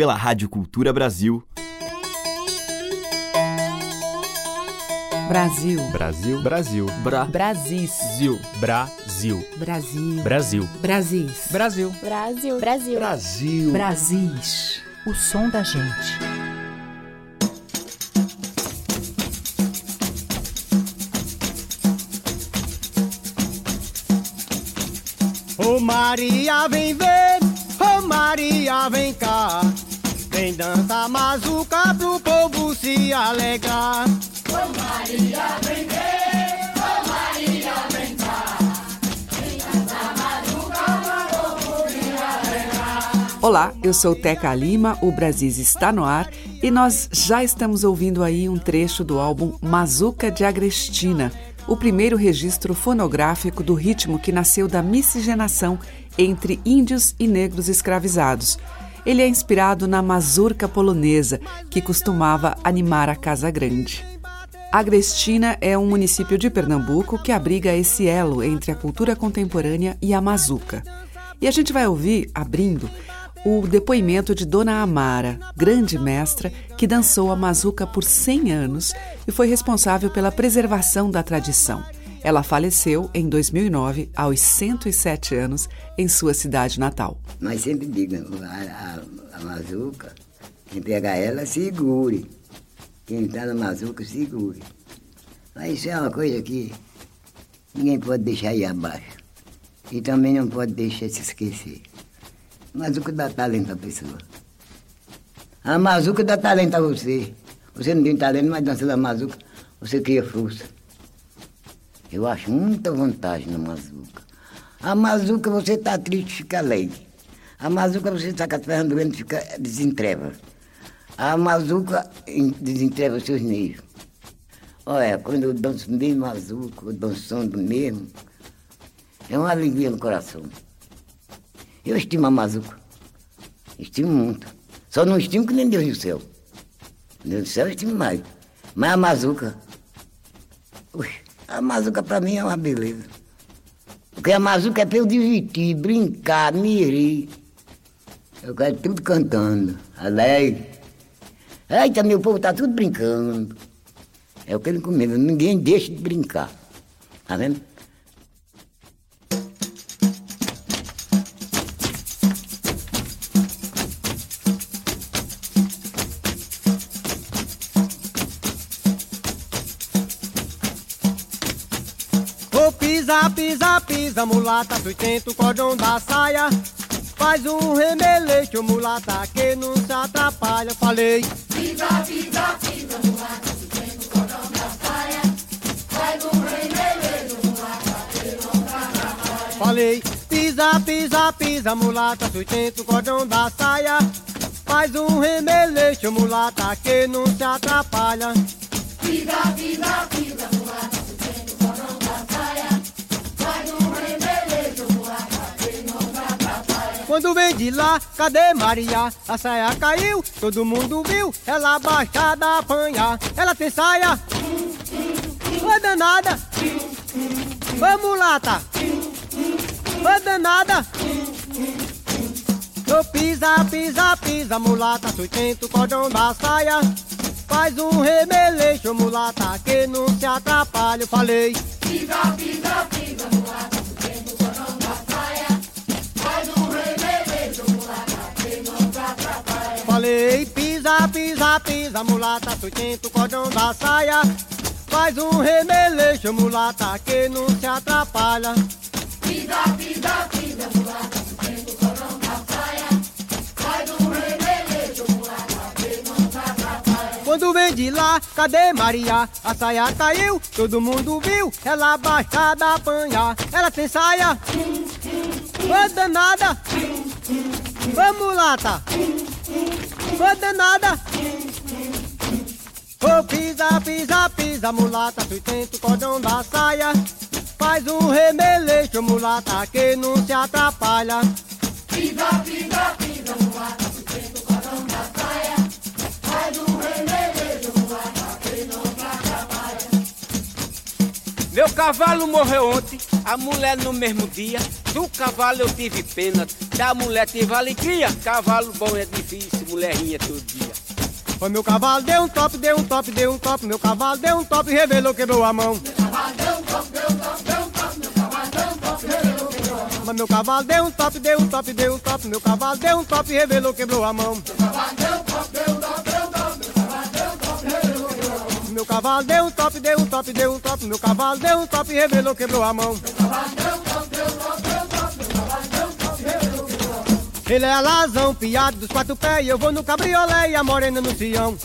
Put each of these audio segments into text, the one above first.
pela Rádio Cultura Brasil. Brasil. Brasil. Brasil. Bra. Brasis. Zil. Brasil. Brasil. Brasil. Brasis. Brasil. Brasil. Brasil. Brasil. Brasis. O som da gente. Ô Maria, vem ver, ô Maria, vem cá. Vem dançar mazuca pro povo se alegrar. Ô ver, ô Maria, vem alegrar. Olá, eu sou Teca Lima, o Brasis está no ar e nós já estamos ouvindo aí um trecho do álbum Mazuca de Agrestina, o primeiro registro fonográfico do ritmo que nasceu da miscigenação entre índios e negros escravizados. Ele é inspirado na mazurca polonesa, que costumava animar a Casa Grande. Agrestina é um município de Pernambuco que abriga esse elo entre a cultura contemporânea e a mazuca. E a gente vai ouvir, abrindo, o depoimento de Dona Amara, grande mestra que dançou a mazuca por 100 anos e foi responsável pela preservação da tradição. Ela faleceu em 2009, aos 107 anos, em sua cidade natal. Mas sempre digo, a, a, a mazuca, quem pegar ela, segure. Quem está na mazuca, segure. Mas isso é uma coisa que ninguém pode deixar ir abaixo. E também não pode deixar se esquecer. Mazuca dá talento à pessoa. A mazuca dá talento a você. Você não tem talento, mas dançando a mazuca, você cria força. Eu acho muita vantagem na mazuca. A mazuca você está triste, fica alegre. A mazuca você está com as pernas doendo, fica desentreva. A mazuca desentreva os seus nervos. Olha, quando eu danço bem mazuca, dançando mesmo, é uma alegria no coração. Eu estimo a mazuca. Estimo muito. Só não estimo que nem Deus do céu. Deus do céu eu estimo mais. Mas a mazuca. Ui, a mazuca pra mim é uma beleza. Porque a mazuca é pra eu divertir, brincar, me rir. Eu quero tudo cantando, alegre. Eita, meu povo tá tudo brincando. É o que ele comendo, ninguém deixa de brincar. Tá vendo? Pisa, mulata, sustenta o cordão da saia. Faz um remeleixo, mulata, que não se atrapalha. Falei. Pisa, pisa, pisa, mulata, sustenta o cordão da saia. Faz um remeleixo, mulata, que não se atrapalha. Falei. Pisa, pisa, pisa, mulata, sustenta o cordão da saia. Faz um remeleixo, mulata, que não se atrapalha. Pisa, pisa, pisa, mulata. Quando vem de lá, cadê Maria? A saia caiu, todo mundo viu. Ela baixada apanhar. Ela tem saia. Ô danada. Ô mulata. Ô danada. Ô pisa, pisa, pisa, mulata. Sustenta o cordão da saia. Faz um remeleixo, mulata, que não se atrapalha. Eu falei. Pisa, pisa, pisa, Falei, pisa, pisa, pisa, mulata, sustenta o cordão da saia. Faz um remeleixo, mulata, que não se atrapalha. Pisa, pisa, pisa, mulata, sustenta o cordão da saia. Faz um remeleixo, mulata, que não se atrapalha. Quando vem de lá, cadê Maria? A saia caiu, todo mundo viu. Ela baixada apanhar. Ela tem saia. Ô danada. Ô mulata. Ô danada. Ô pisa, pisa, pisa, mulata, sustenta o cordão da saia. Faz um remeleixo, mulata, que não se atrapalha. Pisa, pisa, pisa, mulata, sustenta o cordão da saia. Faz um remeleixo, mulata, que não se atrapalha. Meu cavalo morreu ontem, a mulher no mesmo dia. Do cavalo eu tive pena, da mulher tive alegria. Cavalo bom é difícil, mulherinhas todo dia. Foi meu cavalo, deu um top, deu um top, deu um top. Meu cavalo deu um top, revelou, quebrou a mão. Mas meu cavalo deu um top, deu um top, deu um top. Meu cavalo deu um top, revelou, quebrou a mão. Meu cavalo deu um top, deu um top, deu um top. Meu cavalo deu um top, revelou, quebrou a mão. Ele é alazão, piado dos quatro pés. Eu vou no cabriolé e a morena no Sião.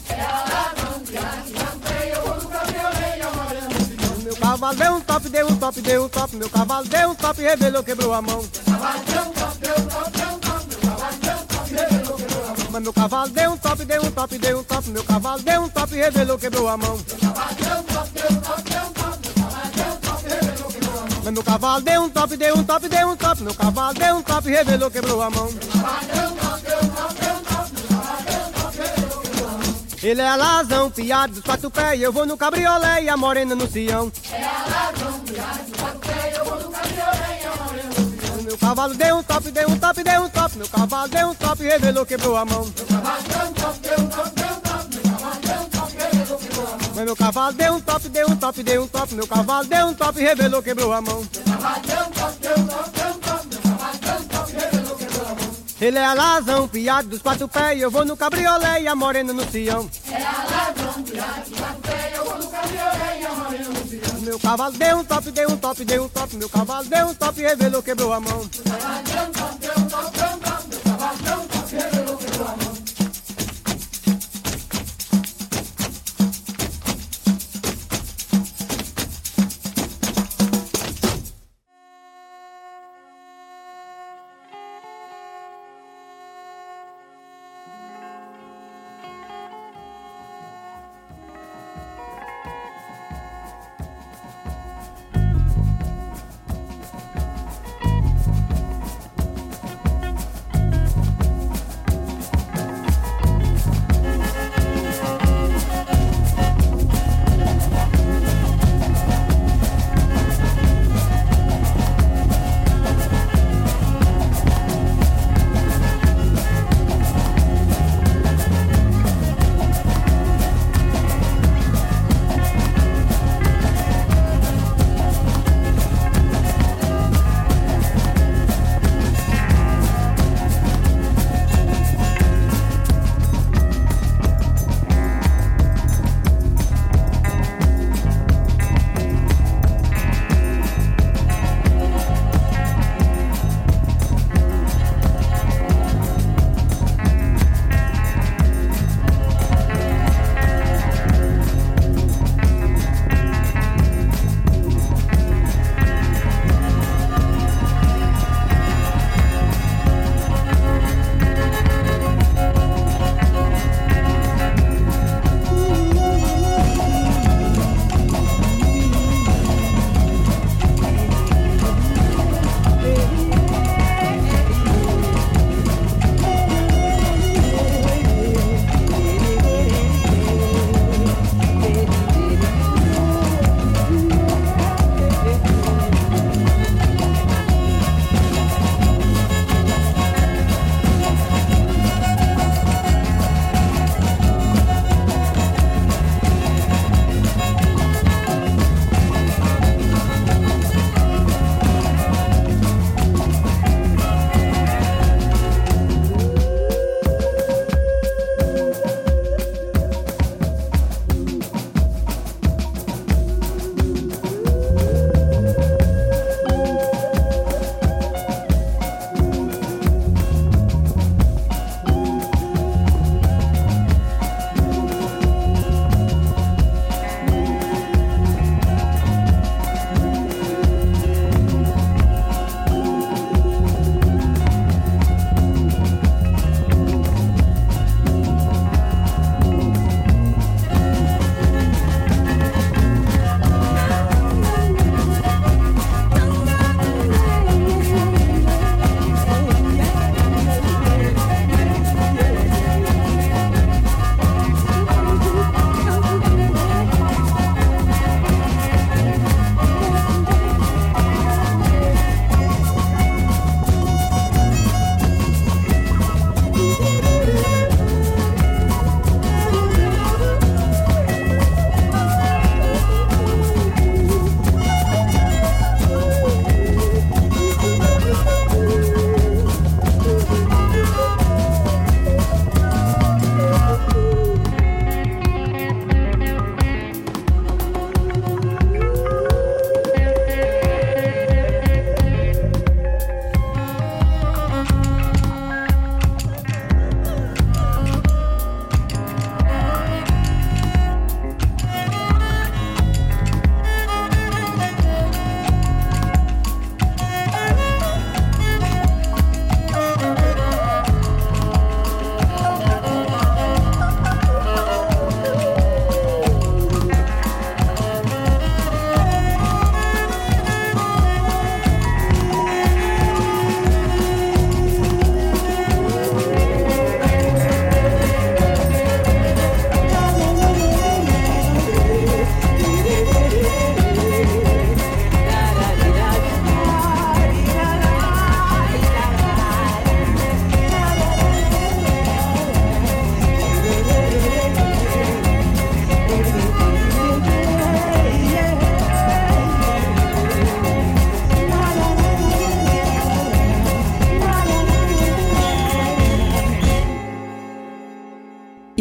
Meu cavalo deu um top, deu um top, deu um top. Meu cavalo deu um top, revelou, quebrou a mão. Mas meu cavalo deu um top, deu um top, deu um top. Meu cavalo deu um top, revelou, quebrou a mão. Mas meu cavalo deu um top, deu um top, deu um top. Meu cavalo deu um top, revelou, quebrou a mão. Ele é alazão, piado dos quatro pés. Eu vou no cabriolé e a morena no Sião. Meu cavalo deu um top, deu um top, deu um top. Meu cavalo deu um top, revelou, quebrou a mão. Mas meu cavalo deu um top, deu um top, deu um top. Meu cavalo deu um top, revelou, quebrou a mão. Ele é alazão, piado dos quatro pés. Eu vou no cabriolé e a morena no Sião. Meu cavalo deu um top, deu um top, deu um top. Meu cavalo deu um top, revelou, quebrou a mão.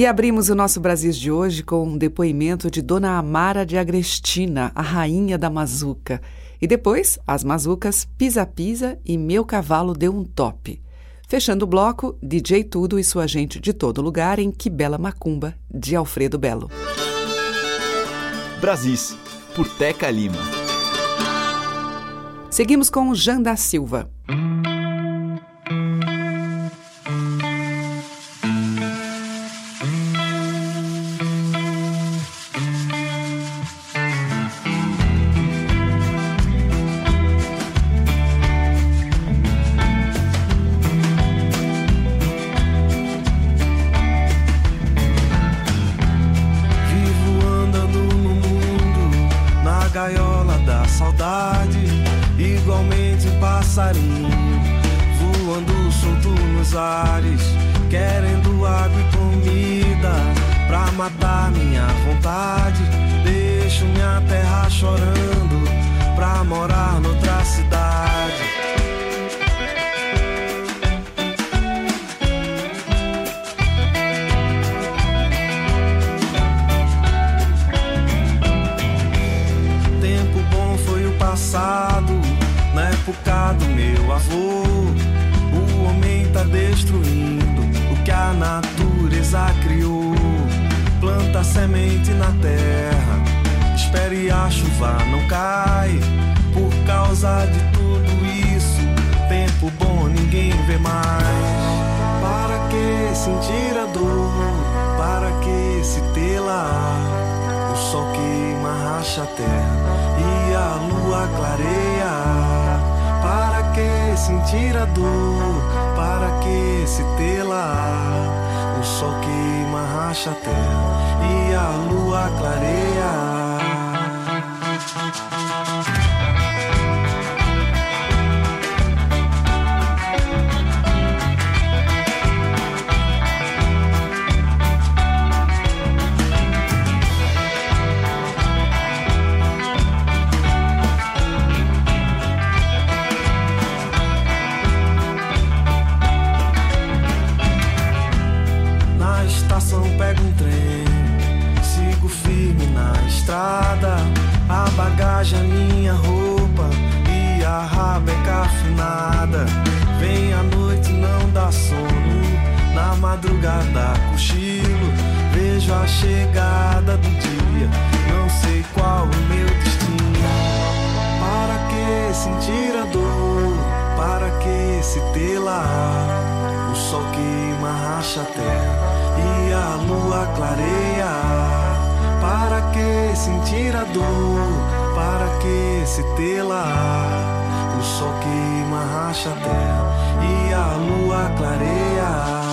E abrimos o nosso Brasil de hoje com um depoimento de Dona Amara de Agrestina, a rainha da mazuca. E depois, as mazucas Pisa Pisa e Meu Cavalo Deu um Top. Fechando o bloco, DJ Tudo e sua gente de todo lugar em Que Bela Macumba, de Alfredo Belo. Brasis, por Teca Lima. Seguimos com Jean da Silva. passado, na época do meu avô, o homem tá destruindo o que a natureza criou. Planta semente na terra, espere a chuva não cai. Por causa de tudo isso, tempo bom ninguém vê mais. Para que sentir a dor? Para que se tê-la? O sol queima racha a terra e a luz lua clareia. Para que sentir a dor? Para que se tê-la? O sol queima, racha a terra e a lua clareia. enche terra e a lua clareia. Para que sentir a dor? Para que se tê-la? O sol queima, racha a terra e a lua clareia.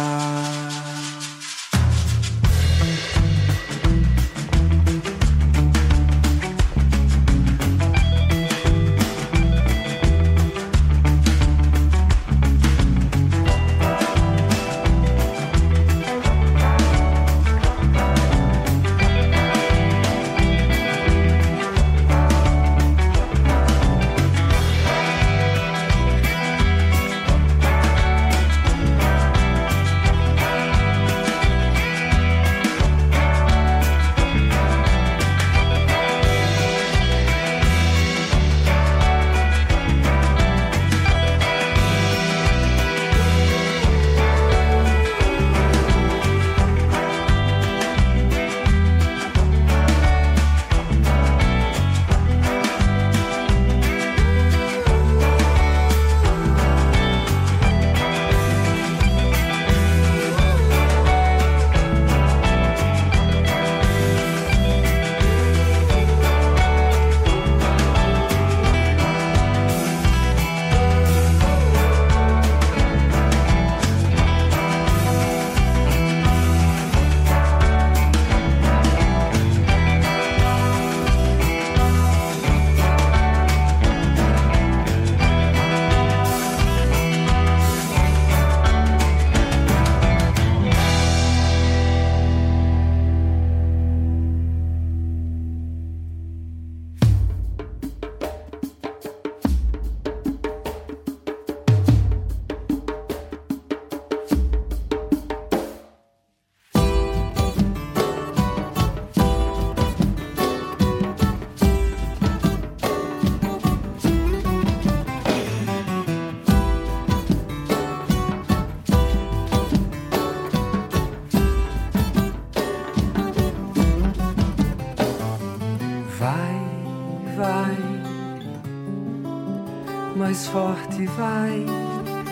Mais forte vai,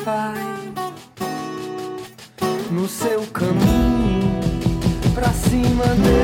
vai. No seu caminho pra cima deles,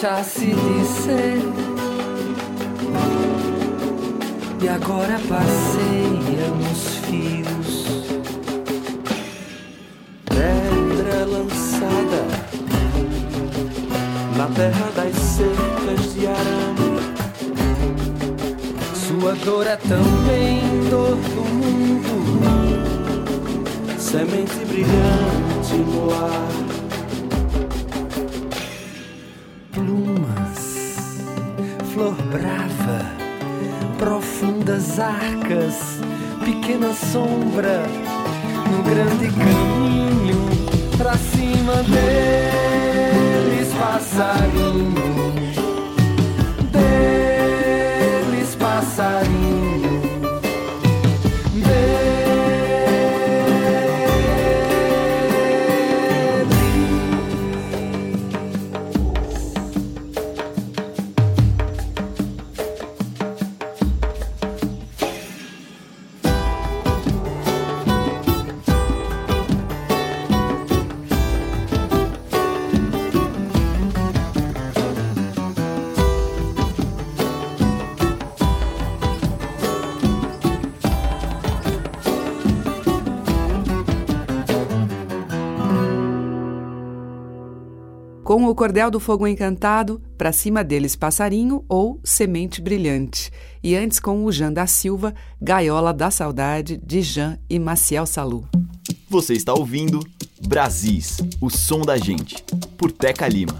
deixasse de ser. E agora passeia nos fios. pedra lançada na terra das secas de arame. Sua dor é também dor do mundo. Semente brilhante no ar, brava, profundas arcas, pequena sombra no grande caminho pra cima deles, passarinho, deles, passarinho. Cordel do Fogo Encantado, Pra Cima Deles Passarinho ou Semente Brilhante. E antes com o Jean da Silva, Gaiola da Saudade, de Jean e Maciel Salu. Você está ouvindo Brasis, o som da gente, por Teca Lima.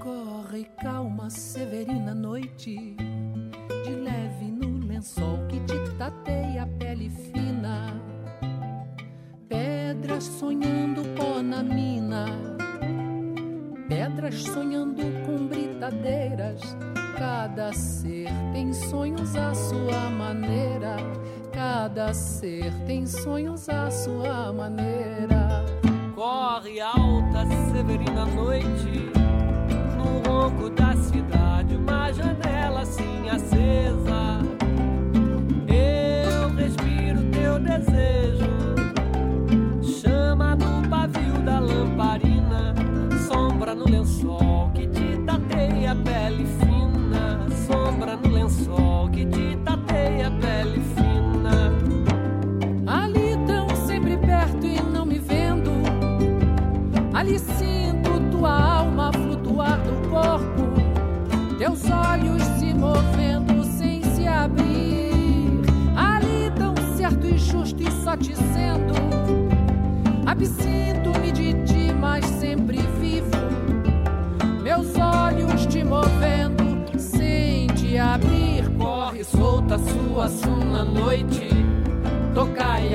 Corre calma, severina noite, de leve no lençol que te tateia a pele fina. Pedras sonhando pó na mina, pedras sonhando com britadeiras. Cada ser tem sonhos à sua maneira. Cada ser tem sonhos à sua maneira. Corre alta, severina noite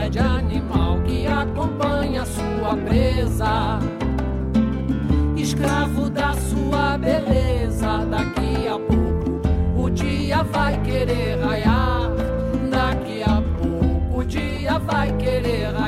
de animal que acompanha sua presa, escravo da sua beleza. Daqui a pouco o dia vai querer raiar, daqui a pouco o dia vai querer raiar.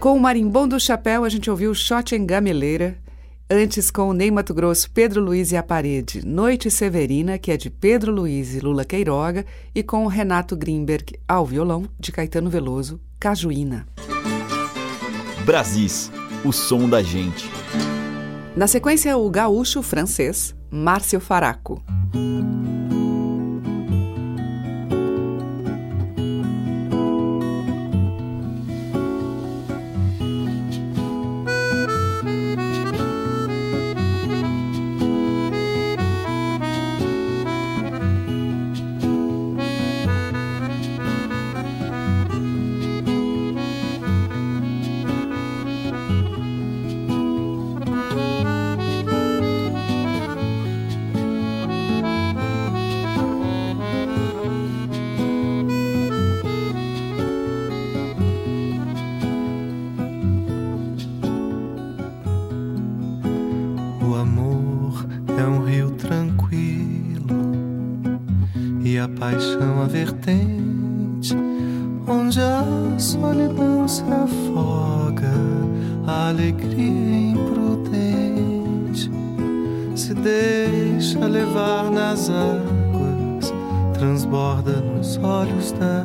Com o Marimbom do Chapéu, a gente ouviu Shot em Gameleira. Antes, com o Ney Mato Grosso, Pedro Luiz e a Parede, Noite Severina, que é de Pedro Luiz e Lula Queiroga, e com o Renato Grimberg ao violão, de Caetano Veloso, Cajuína. Brasis, o som da gente. Na sequência, o gaúcho francês, Márcio Faraco. é um rio tranquilo e a paixão a vertente, onde a solidão se afoga, a alegria é imprudente se deixa levar nas águas, transborda nos olhos da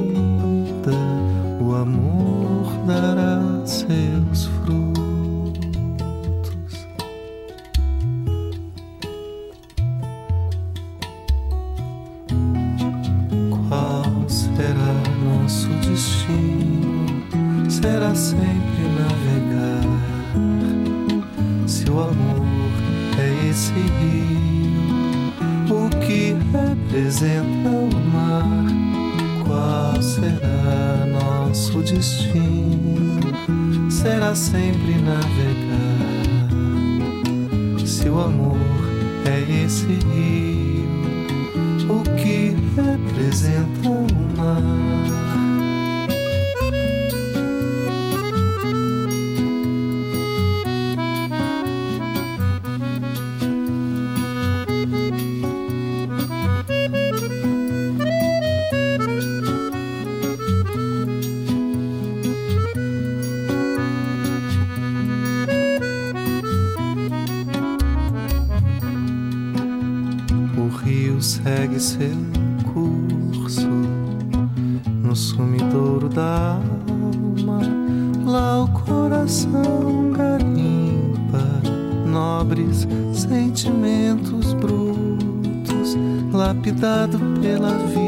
seu curso no sumidouro da alma. Lá o coração garimpa nobres sentimentos brutos, lapidado pela vida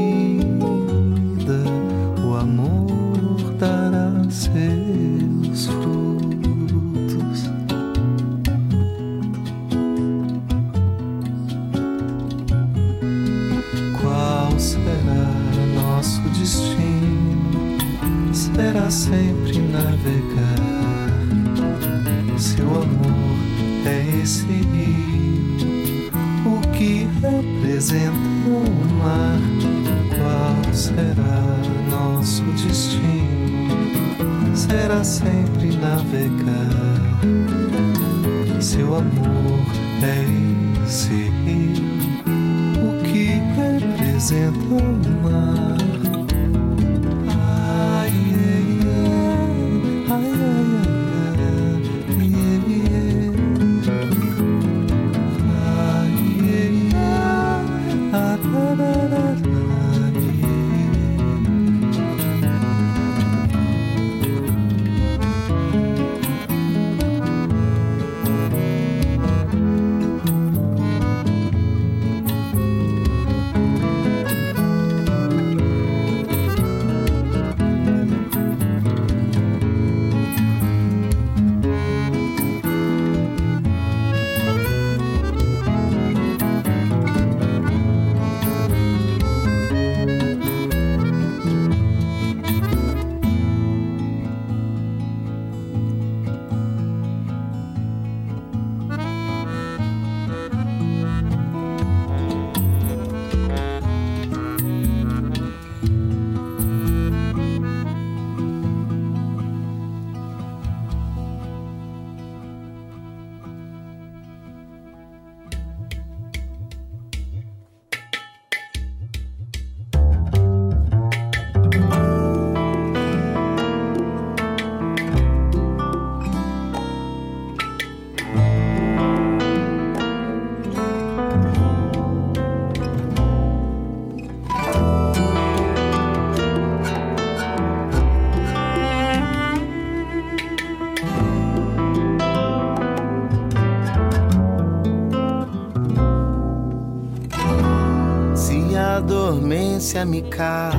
ausência me cala,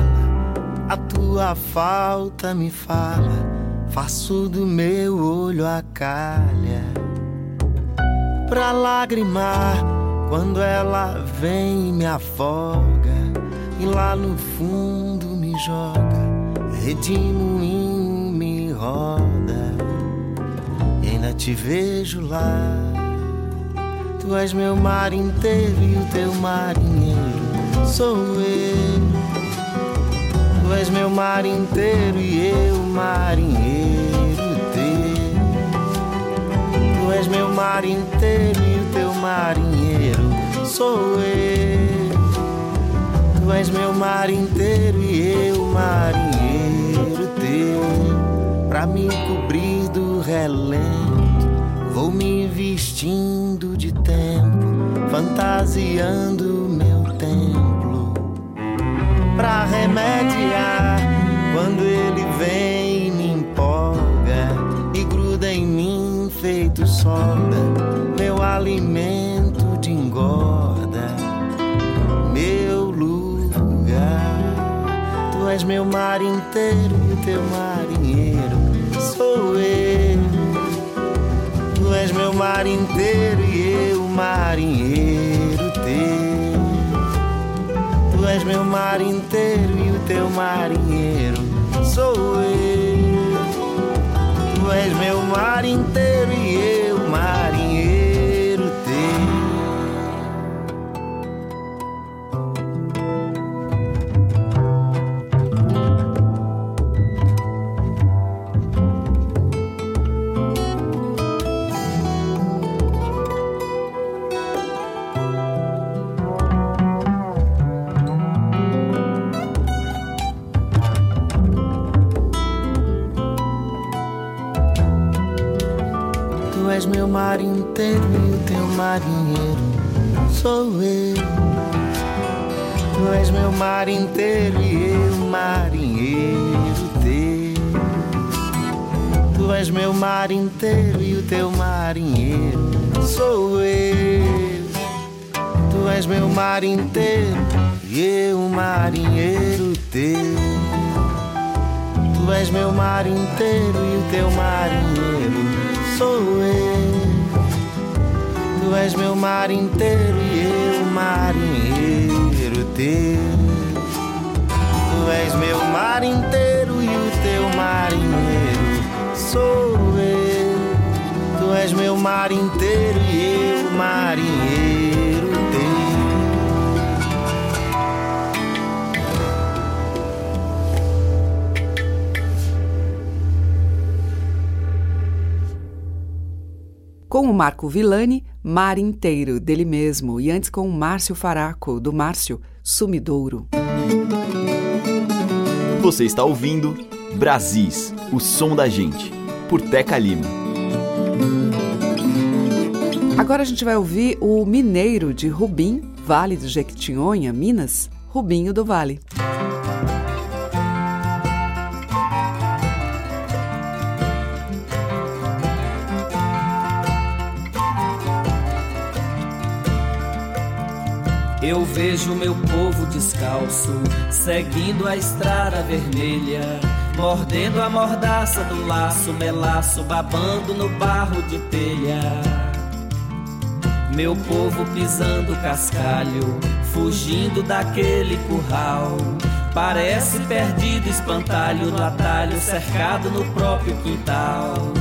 a tua falta me fala. Faço do meu olho a calha pra lagrimar quando ela vem e me afoga e lá no fundo me joga, redemoinho me roda e ainda te vejo lá. Tu és meu mar inteiro e o teu marinheiro sou eu. Tu és meu mar inteiro e eu marinheiro teu. Tu és meu mar inteiro e o teu marinheiro sou eu. Tu és meu mar inteiro e eu marinheiro teu. Pra me cobrir do relento, vou me vestindo de tempo, fantasiando meu. Pra remediar quando ele vem me empolga e gruda em mim feito soda, meu alimento de engorda, meu lugar. Tu és meu mar inteiro e teu marinheiro sou eu. Tu és meu mar inteiro e eu marinheiro És meu mar inteiro e o teu marinheiro sou eu. Tu és meu mar inteiro e eu marinheiro mar inteiro e o teu marinheiro sou eu. Tu és meu mar inteiro e eu marinheiro teu. Tu és meu mar inteiro e o teu marinheiro sou eu. Tu és meu mar inteiro e eu marinheiro teu. Tu és meu mar inteiro e o teu marinheiro sou eu. Tu és meu mar inteiro e eu marinheiro teu. Tu és meu mar inteiro e o teu marinheiro sou eu. Tu és meu mar inteiro e eu marinheiro Com o Marco Villani, Mar Inteiro, dele mesmo, e antes com o Márcio Faraco, do Márcio, Sumidouro. Você está ouvindo Brasis, o som da gente, por Teca Lima. Agora a gente vai ouvir o Mineiro de Rubim, Vale do Jequitinhonha, Minas, Rubinho do Vale. Eu vejo meu povo descalço, seguindo a estrada vermelha, mordendo a mordaça do laço, melaço, babando no barro de telha. Meu povo pisando cascalho, fugindo daquele curral. Parece perdido espantalho no atalho, cercado no próprio quintal.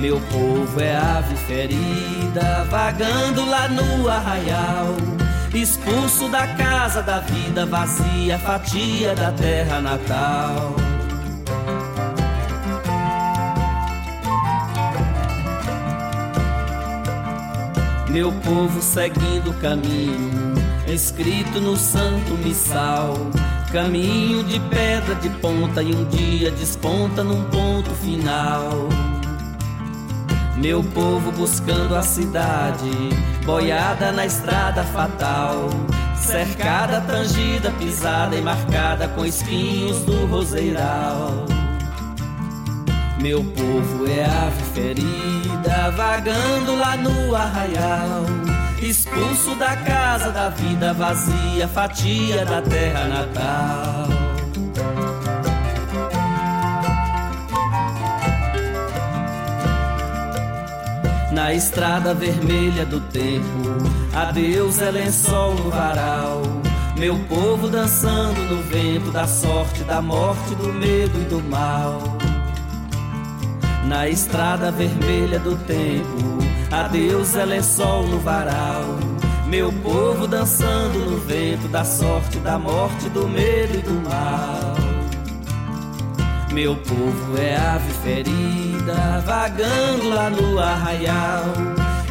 Meu povo é ave ferida, vagando lá no arraial. Expulso da casa da vida vazia, fatia da terra natal. Meu povo seguindo o caminho, escrito no santo missal. Caminho de pedra de ponta e um dia desponta num ponto final. Meu povo buscando a cidade, boiada na estrada fatal, cercada, tangida, pisada e marcada com espinhos do roseiral. Meu povo é ave ferida, vagando lá no arraial, expulso da casa da vida vazia, fatia da terra natal. Na estrada vermelha do tempo, adeus é lençol no varal. Meu povo dançando no vento da sorte, da morte, do medo e do mal. Na estrada vermelha do tempo, adeus é lençol no varal. Meu povo dançando no vento da sorte, da morte, do medo e do mal. Meu povo é ave ferida, vagando lá no arraial.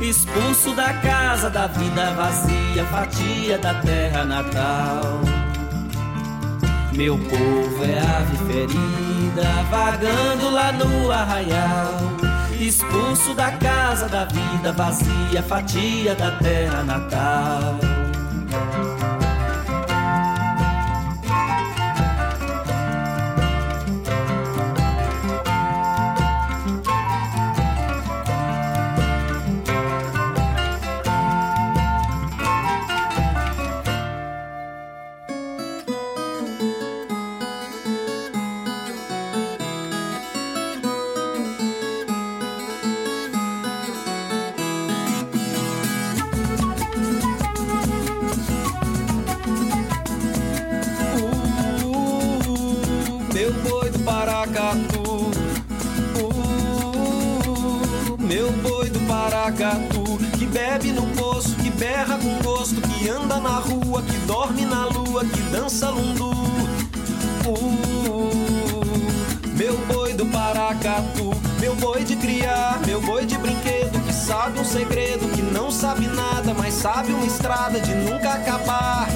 Expulso da casa da vida vazia, fatia da terra natal. Meu povo é ave ferida, vagando lá no arraial. Expulso da casa da vida vazia, fatia da terra natal. Dança lundu. Uh, meu boi do Paracatu. Meu boi de criar, meu boi de brinquedo, que sabe um segredo, que não sabe nada, mas sabe uma estrada de nunca acabar.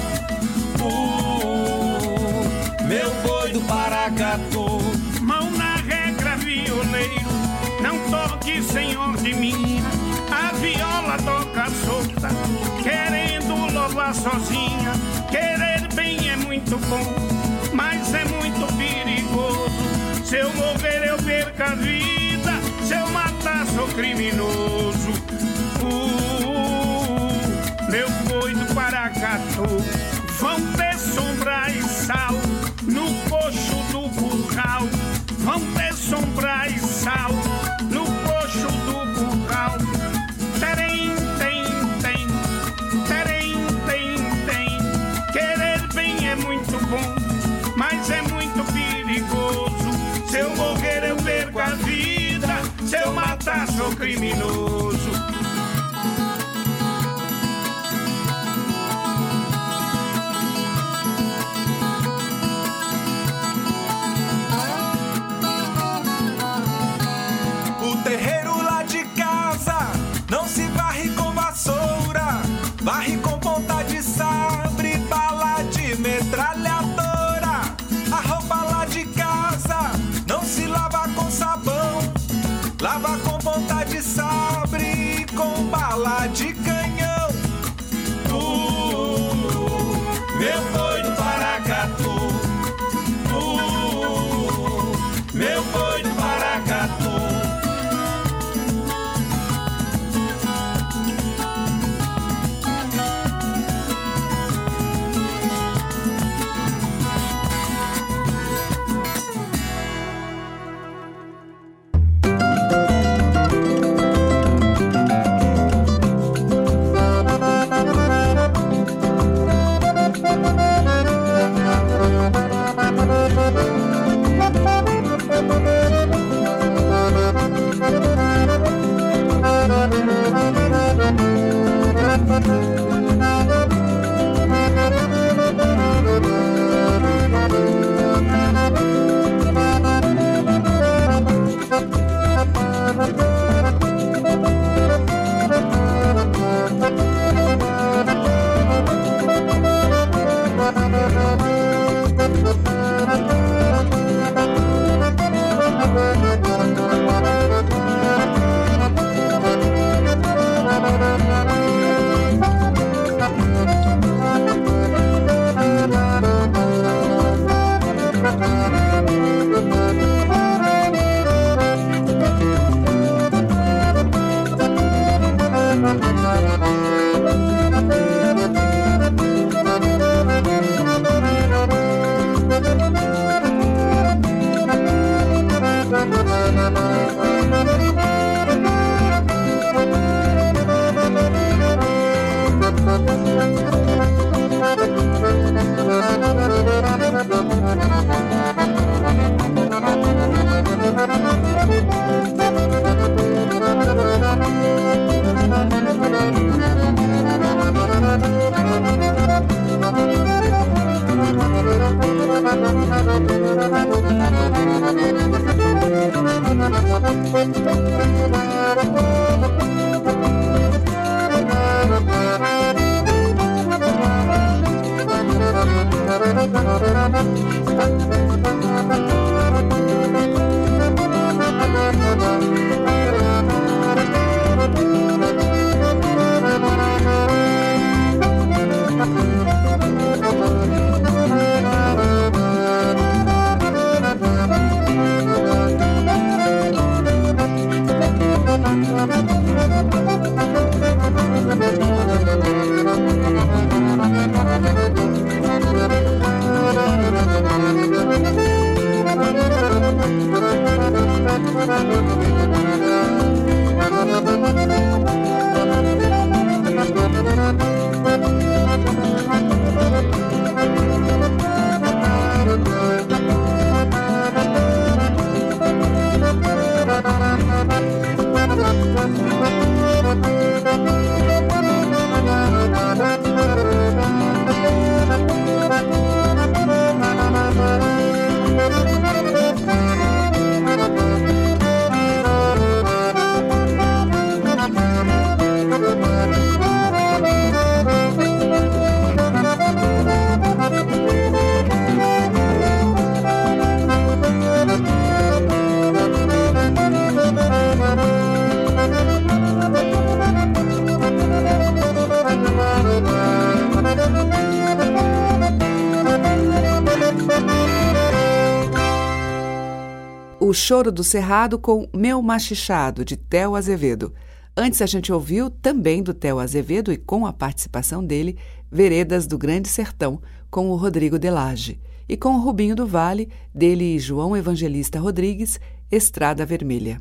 Uh, meu boi do Paracatu. Mão na regra, violeiro, não toque, senhor de mim. A viola toca solta, querendo louvar sozinha. É muito bom, mas é muito perigoso. Se eu morrer, eu perco a vida. Se eu matar, sou criminoso. Uh, meu boi do Paracatu, vão ter sombra e sal no coxo do curral. Vão ter eu matar, Choro do Cerrado com Meu Machichado, de Theo Azevedo. Antes a gente ouviu também do Theo Azevedo e com a participação dele, Veredas do Grande Sertão, com o Rodrigo Delage. E com o Rubinho do Vale, dele e João Evangelista Rodrigues, Estrada Vermelha.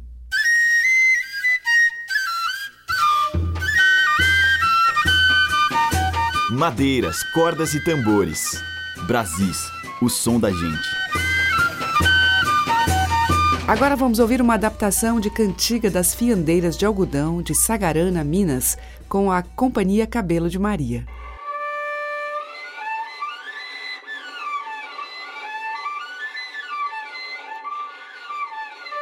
Madeiras, cordas e tambores. Brasis, o som da gente. Agora vamos ouvir uma adaptação de Cantiga das Fiandeiras de Algodão de Sagarana, Minas, com a Companhia Cabelo de Maria.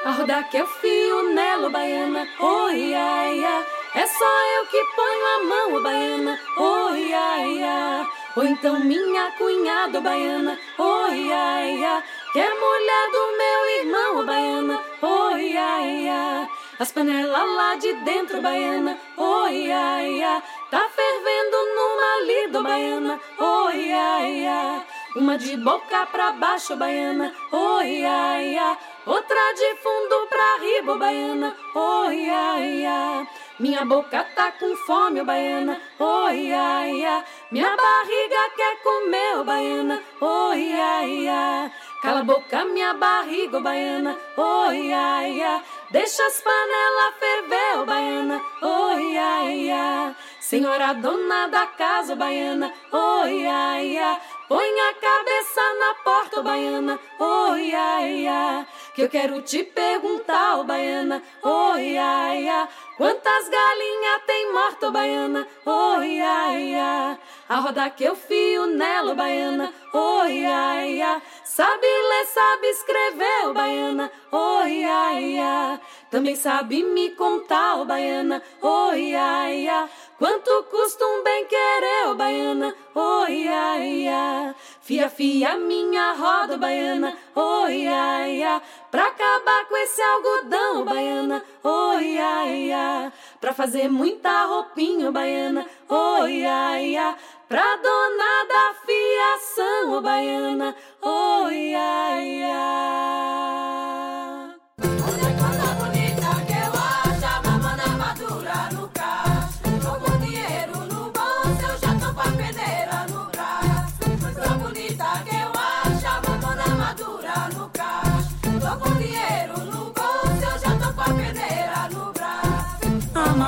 A rodar que eu fio nela, baiana, oi, ai, ai. É só eu que ponho a mão, baiana, oi, ai, ai. Ou então minha cunhada, baiana, oi, ai, ai. Que é mulher do meu irmão, oh, baiana, oi, ai, ai. As panelas lá de dentro, baiana, oi, ai, ai. Tá fervendo numa lido, baiana, oi, ai, ai. Uma de boca pra baixo, baiana, oi, ai, ai. Outra de fundo pra riba, baiana, oi, ai, ai. Minha boca tá com fome, baiana, oi, ai, ai. Minha barriga quer comer, oh, baiana, oi, ai, ai. Cala a boca, minha barriga, oh, baiana, oi, ai, ai. Deixa as panelas ferver, oh, baiana, oi, ai, ai. Senhora dona da casa, oh, baiana, oi, ai, ai. Põe a cabeça na porta, oh, baiana, oi, ai, ai. Que eu quero te perguntar, oh, baiana, oi, ai, ai. Quantas galinhas tem morto, oh, baiana, oi, ai, ai. A roda que eu fio nela, oh, baiana, oi, ai, ai. Sabe ler, sabe escrever, oh, baiana, oi, ai, ai. Também sabe me contar, oh, baiana, oi, ai, ai. Quanto custa um bem querer, oh, baiana, oi, ai, ai. Fia, fia, minha roda, oh, baiana, oi, ai, ai. Pra acabar com esse algodão, oh, baiana, oi, ai, ai. Pra fazer muita roupinha, oh, baiana, oi, ai, ai. Pra dona da fiação, oh, baiana, oi, ai, ai.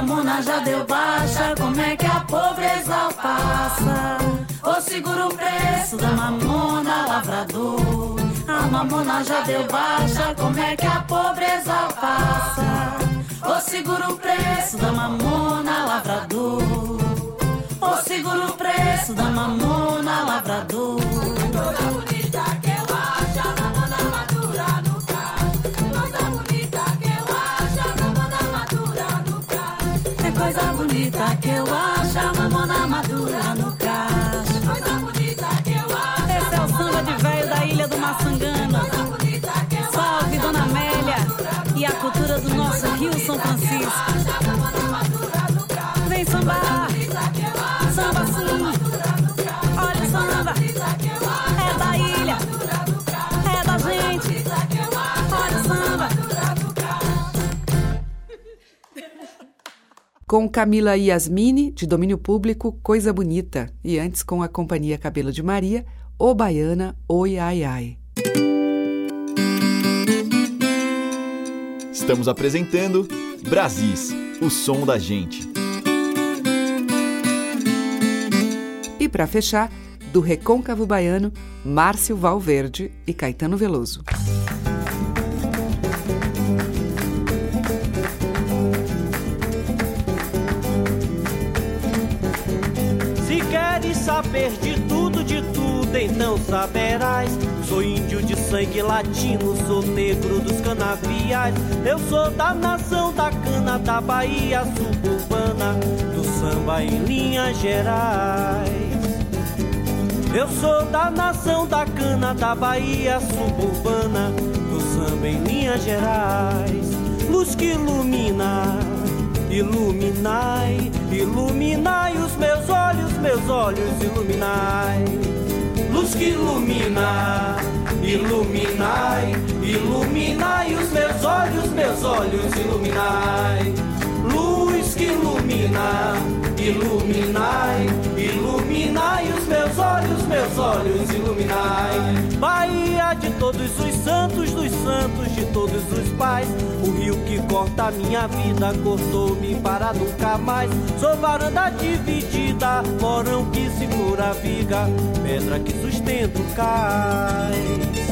Mamona já deu baixa, como é que a pobreza passa? Ô segura o preço da mamona, lavrador. A mamona já deu baixa, como é que a pobreza passa? Ô segura o preço da mamona, lavrador. Ô segura o preço da mamona, lavrador. Salve Dona Amélia e a cultura do nosso Rio São Francisco. Vem sambar, samba sim. Olha o samba, é da ilha, é da gente. Olha o samba. Com Camila Yasmini, de domínio público, Coisa Bonita. E antes com a Companhia Cabelo de Maria, O Baiana, Oi Ai Ai. Estamos apresentando Brasis, o som da gente. E para fechar, do Recôncavo Baiano, Márcio Valverde e Caetano Veloso. Se queres saber de tudo, de tudo, então saberás. Sou índio de sangue latino, sou negro dos canaviais. Eu sou da nação da cana, da Bahia suburbana, do samba em linhas gerais. Eu sou da nação da cana, da Bahia suburbana, do samba em linhas gerais. Luz que ilumina, iluminai, iluminai os meus olhos, meus olhos, iluminai. Que ilumina, iluminai, iluminai os meus olhos, meus olhos, iluminai. Luz que ilumina, iluminai, iluminai os meus olhos, meus olhos, iluminai. Bahia de todos os santos, dos santos de todos os pais. O rio que corta a minha vida cortou-me para nunca mais. Sou varanda dividida, morão que segura a viga, pedra que sustenta o cais.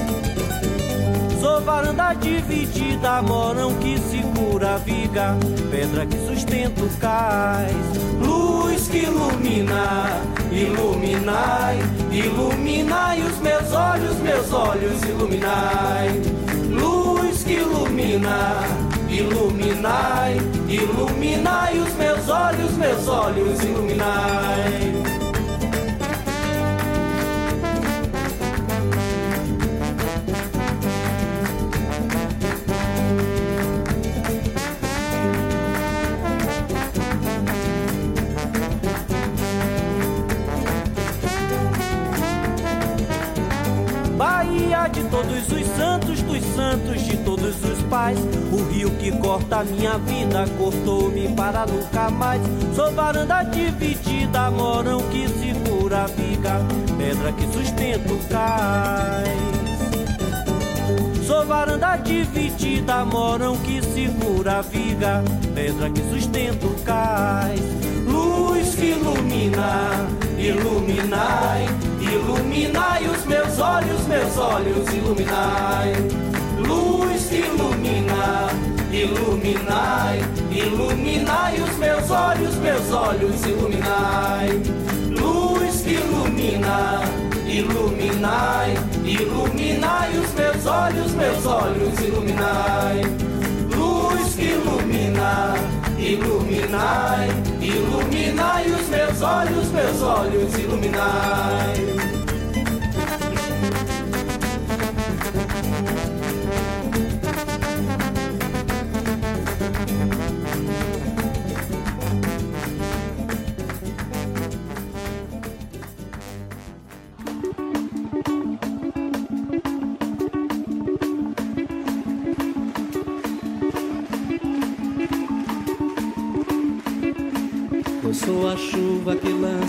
Varanda dividida, morão que segura a viga, pedra que sustenta o cais. Luz que ilumina, iluminai, iluminai os meus olhos, meus olhos, iluminai. Luz que ilumina, iluminai, iluminai os meus olhos, meus olhos, iluminai. Todos os santos, dos santos de todos os pais. O rio que corta a minha vida cortou-me para nunca mais. Sou varanda dividida, morão que segura a viga, pedra que sustenta o cais. Sou varanda dividida, morão que segura a viga, pedra que sustenta o cais. Luz que ilumina, iluminai, iluminai os meus olhos, meus olhos, iluminai. Luz que ilumina, iluminai, iluminai os meus olhos, meus olhos, iluminai. Luz que ilumina, iluminai, iluminai os meus olhos, meus olhos, iluminai. Luz que ilumina, iluminai, iluminai os meus olhos, meus olhos, iluminai.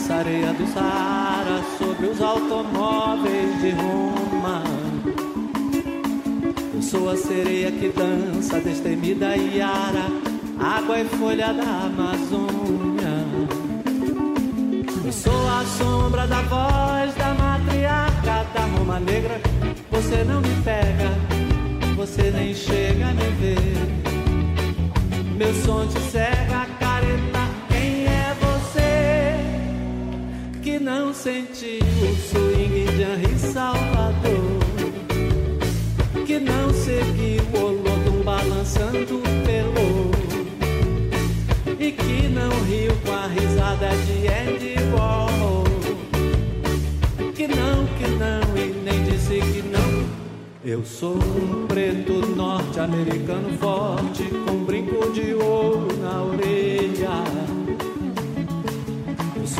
Lança areia do Saara sobre os automóveis de Roma. Eu sou a sereia que dança destemida Iara, água e folha da Amazônia. Eu sou a sombra da voz da matriarca da Roma Negra. Você não me pega, você nem chega a me ver. Meu som te cega, não sentiu o swing de Henri Salvador? Que não seguiu o Olodum balançando pelo e que não riu com a risada de Andy Warhol. Que não, que não, e nem disse que não. Eu sou um preto norte-americano forte, com brinco de ouro na orelha.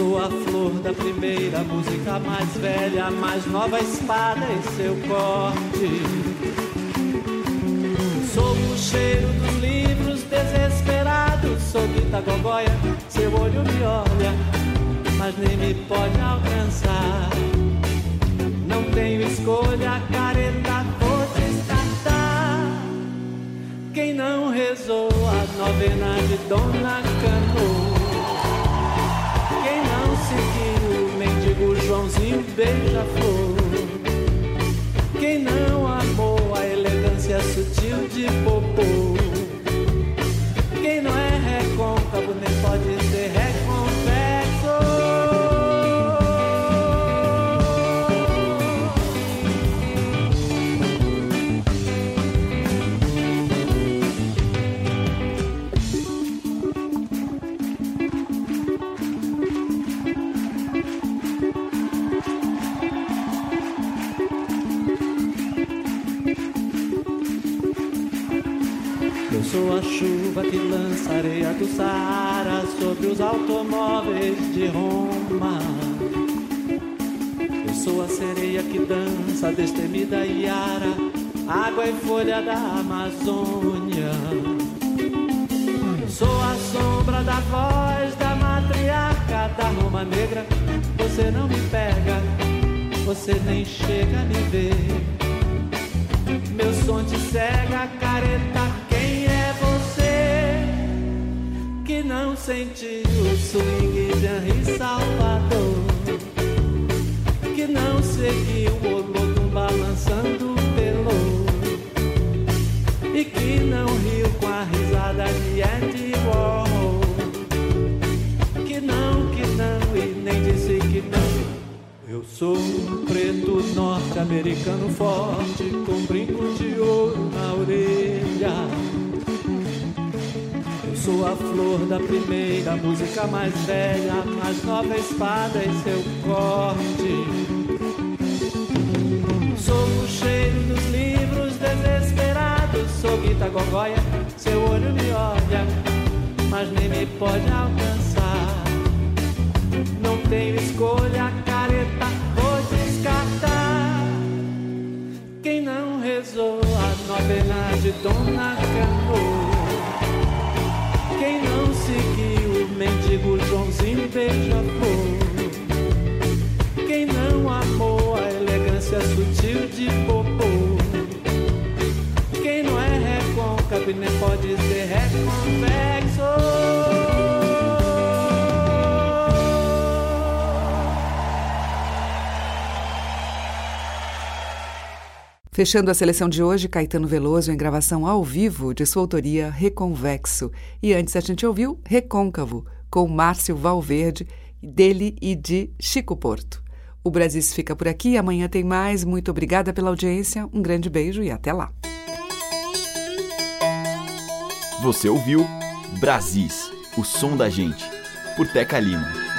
Sou a flor da primeira música mais velha, mais nova espada em seu corte. Sou o cheiro dos livros desesperados, sou Guita Gogóia, seu olho me olha, mas nem me pode alcançar. Não tenho escolha, careta, vou descartar. Quem não rezou a novena de Dona Cano? Joãozinho beija-flor? Quem não amou a elegância sutil de Popô? Quem não é recôncavo nem pode chuva que lança areia do Saara sobre os automóveis de Roma. Eu sou a sereia que dança destemida Iara, água e folha da Amazônia. Sou a sombra da voz da matriarca da Roma Negra. Você não me pega, você nem chega a me ver. Meu som te cega, careta. Que não sentiu o swing de Henri Salvador? Que não seguiu o Olodum balançando pelo e que não riu com a risada de Andy Warhol? Que não, que não e nem disse que não. Eu sou um preto norte-americano forte com brinco de ouro na orelha. Sou a flor da primeira música mais velha, mais nova espada em seu corte. Sou o cheiro dos livros desesperados, sou Guita Gogóia, seu olho me olha, mas nem me pode alcançar. Não tenho escolha, careta, vou descartar. Quem não rezou a novena de Dona Cano? Não seguiu o mendigo Joãozinho beija-flor? Quem não amou a elegância sutil de Popô? Quem não é recôncavo nem pode ser reconvexo? Fechando a seleção de hoje, Caetano Veloso em gravação ao vivo de sua autoria Reconvexo. E antes a gente ouviu Recôncavo, com Márcio Valverde, dele e de Chico Porto. O Brasis fica por aqui, amanhã tem mais. Muito obrigada pela audiência, um grande beijo e até lá. Você ouviu Brasis, o som da gente, por Teca Lima.